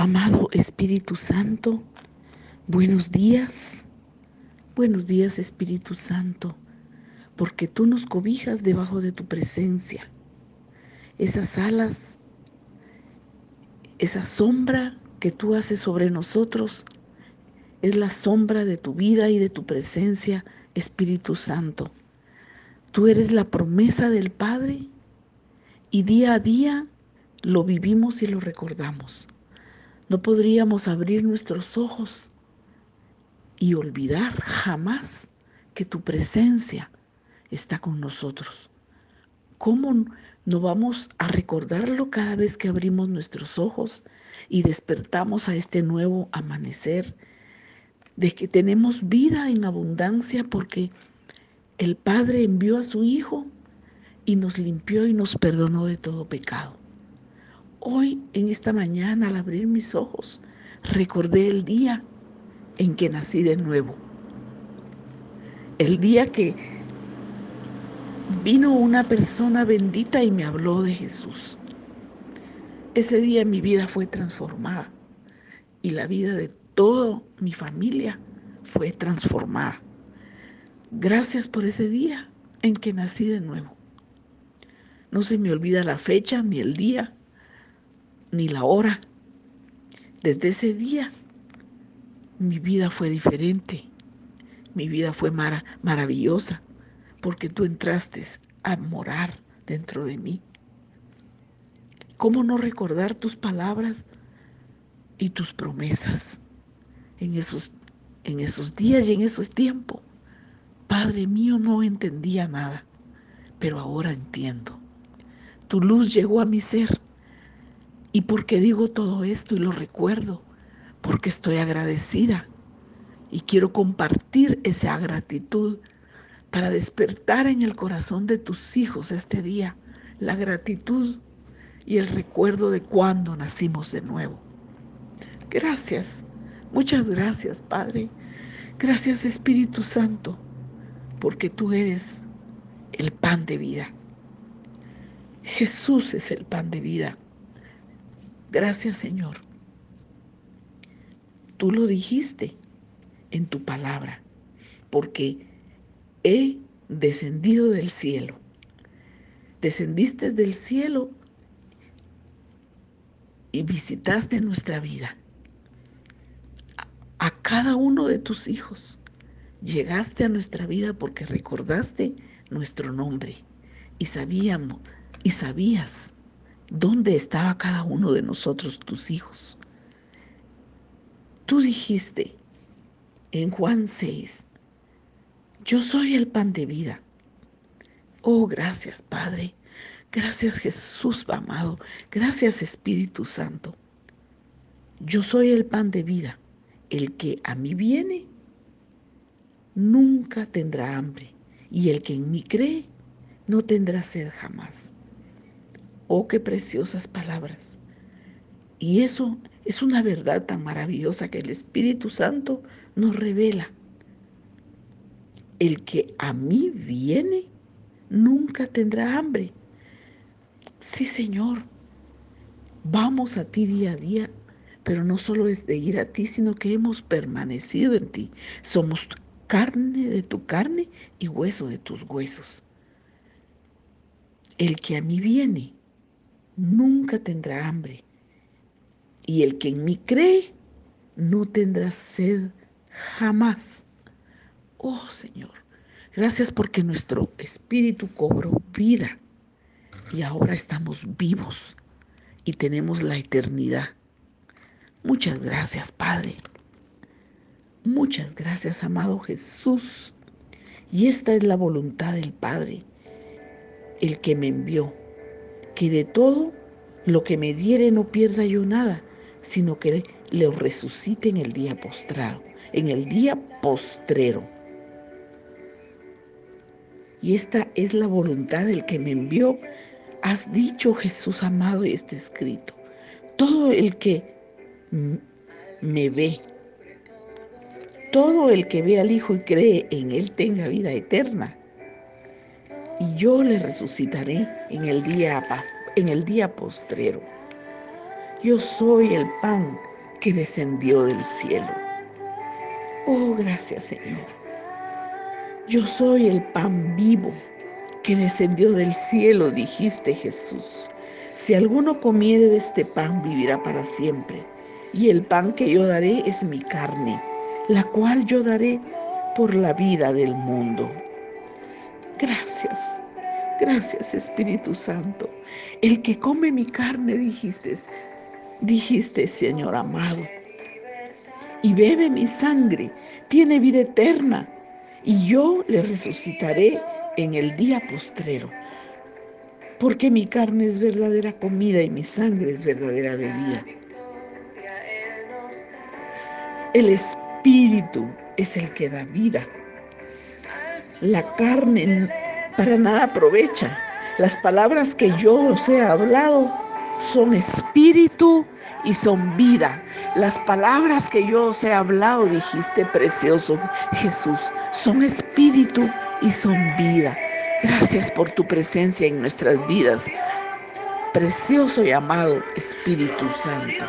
Amado Espíritu Santo, buenos días. Buenos días Espíritu Santo, porque tú nos cobijas debajo de tu presencia. Esas alas, esa sombra que tú haces sobre nosotros, es la sombra de tu vida y de tu presencia, Espíritu Santo. Tú eres la promesa del Padre y día a día lo vivimos y lo recordamos. No podríamos abrir nuestros ojos y olvidar jamás que tu presencia está con nosotros. ¿Cómo no vamos a recordarlo cada vez que abrimos nuestros ojos y despertamos a este nuevo amanecer? De que tenemos vida en abundancia porque el Padre envió a su Hijo y nos limpió y nos perdonó de todo pecado. Hoy, en esta mañana, al abrir mis ojos, recordé el día en que nací de nuevo. El día que vino una persona bendita y me habló de Jesús. Ese día mi vida fue transformada y la vida de toda mi familia fue transformada. Gracias por ese día en que nací de nuevo. No se me olvida la fecha ni el día ni la hora. Desde ese día mi vida fue diferente, mi vida fue maravillosa, porque tú entraste a morar dentro de mí. ¿Cómo no recordar tus palabras y tus promesas en esos, en esos días y en esos tiempos? Padre mío, no entendía nada, pero ahora entiendo. Tu luz llegó a mi ser ¿Y por qué digo todo esto y lo recuerdo? Porque estoy agradecida y quiero compartir esa gratitud para despertar en el corazón de tus hijos este día la gratitud y el recuerdo de cuando nacimos de nuevo. Gracias, muchas gracias Padre. Gracias Espíritu Santo, porque tú eres el pan de vida. Jesús es el pan de vida. Gracias Señor. Tú lo dijiste en tu palabra, porque he descendido del cielo. Descendiste del cielo y visitaste nuestra vida. A cada uno de tus hijos llegaste a nuestra vida porque recordaste nuestro nombre y sabíamos y sabías ¿Dónde estaba cada uno de nosotros, tus hijos? Tú dijiste en Juan 6, yo soy el pan de vida. Oh, gracias Padre, gracias Jesús amado, gracias Espíritu Santo. Yo soy el pan de vida. El que a mí viene nunca tendrá hambre y el que en mí cree no tendrá sed jamás. Oh, qué preciosas palabras. Y eso es una verdad tan maravillosa que el Espíritu Santo nos revela. El que a mí viene nunca tendrá hambre. Sí, Señor, vamos a ti día a día, pero no solo es de ir a ti, sino que hemos permanecido en ti. Somos carne de tu carne y hueso de tus huesos. El que a mí viene nunca tendrá hambre. Y el que en mí cree, no tendrá sed jamás. Oh Señor, gracias porque nuestro espíritu cobró vida y ahora estamos vivos y tenemos la eternidad. Muchas gracias, Padre. Muchas gracias, amado Jesús. Y esta es la voluntad del Padre, el que me envió que de todo lo que me diere no pierda yo nada, sino que le resucite en el día postrado, en el día postrero. Y esta es la voluntad del que me envió. Has dicho, Jesús amado, y está escrito. Todo el que me ve, todo el que ve al Hijo y cree en Él tenga vida eterna y yo le resucitaré en el día en el día postrero. Yo soy el pan que descendió del cielo. Oh, gracias Señor. Yo soy el pan vivo que descendió del cielo, dijiste Jesús. Si alguno comiere de este pan, vivirá para siempre. Y el pan que yo daré es mi carne, la cual yo daré por la vida del mundo. Gracias, gracias Espíritu Santo. El que come mi carne, dijiste, dijiste Señor amado, y bebe mi sangre, tiene vida eterna, y yo le resucitaré en el día postrero. Porque mi carne es verdadera comida y mi sangre es verdadera bebida. El Espíritu es el que da vida. La carne para nada aprovecha. Las palabras que yo os he hablado son espíritu y son vida. Las palabras que yo os he hablado, dijiste precioso Jesús, son espíritu y son vida. Gracias por tu presencia en nuestras vidas. Precioso y amado Espíritu Santo.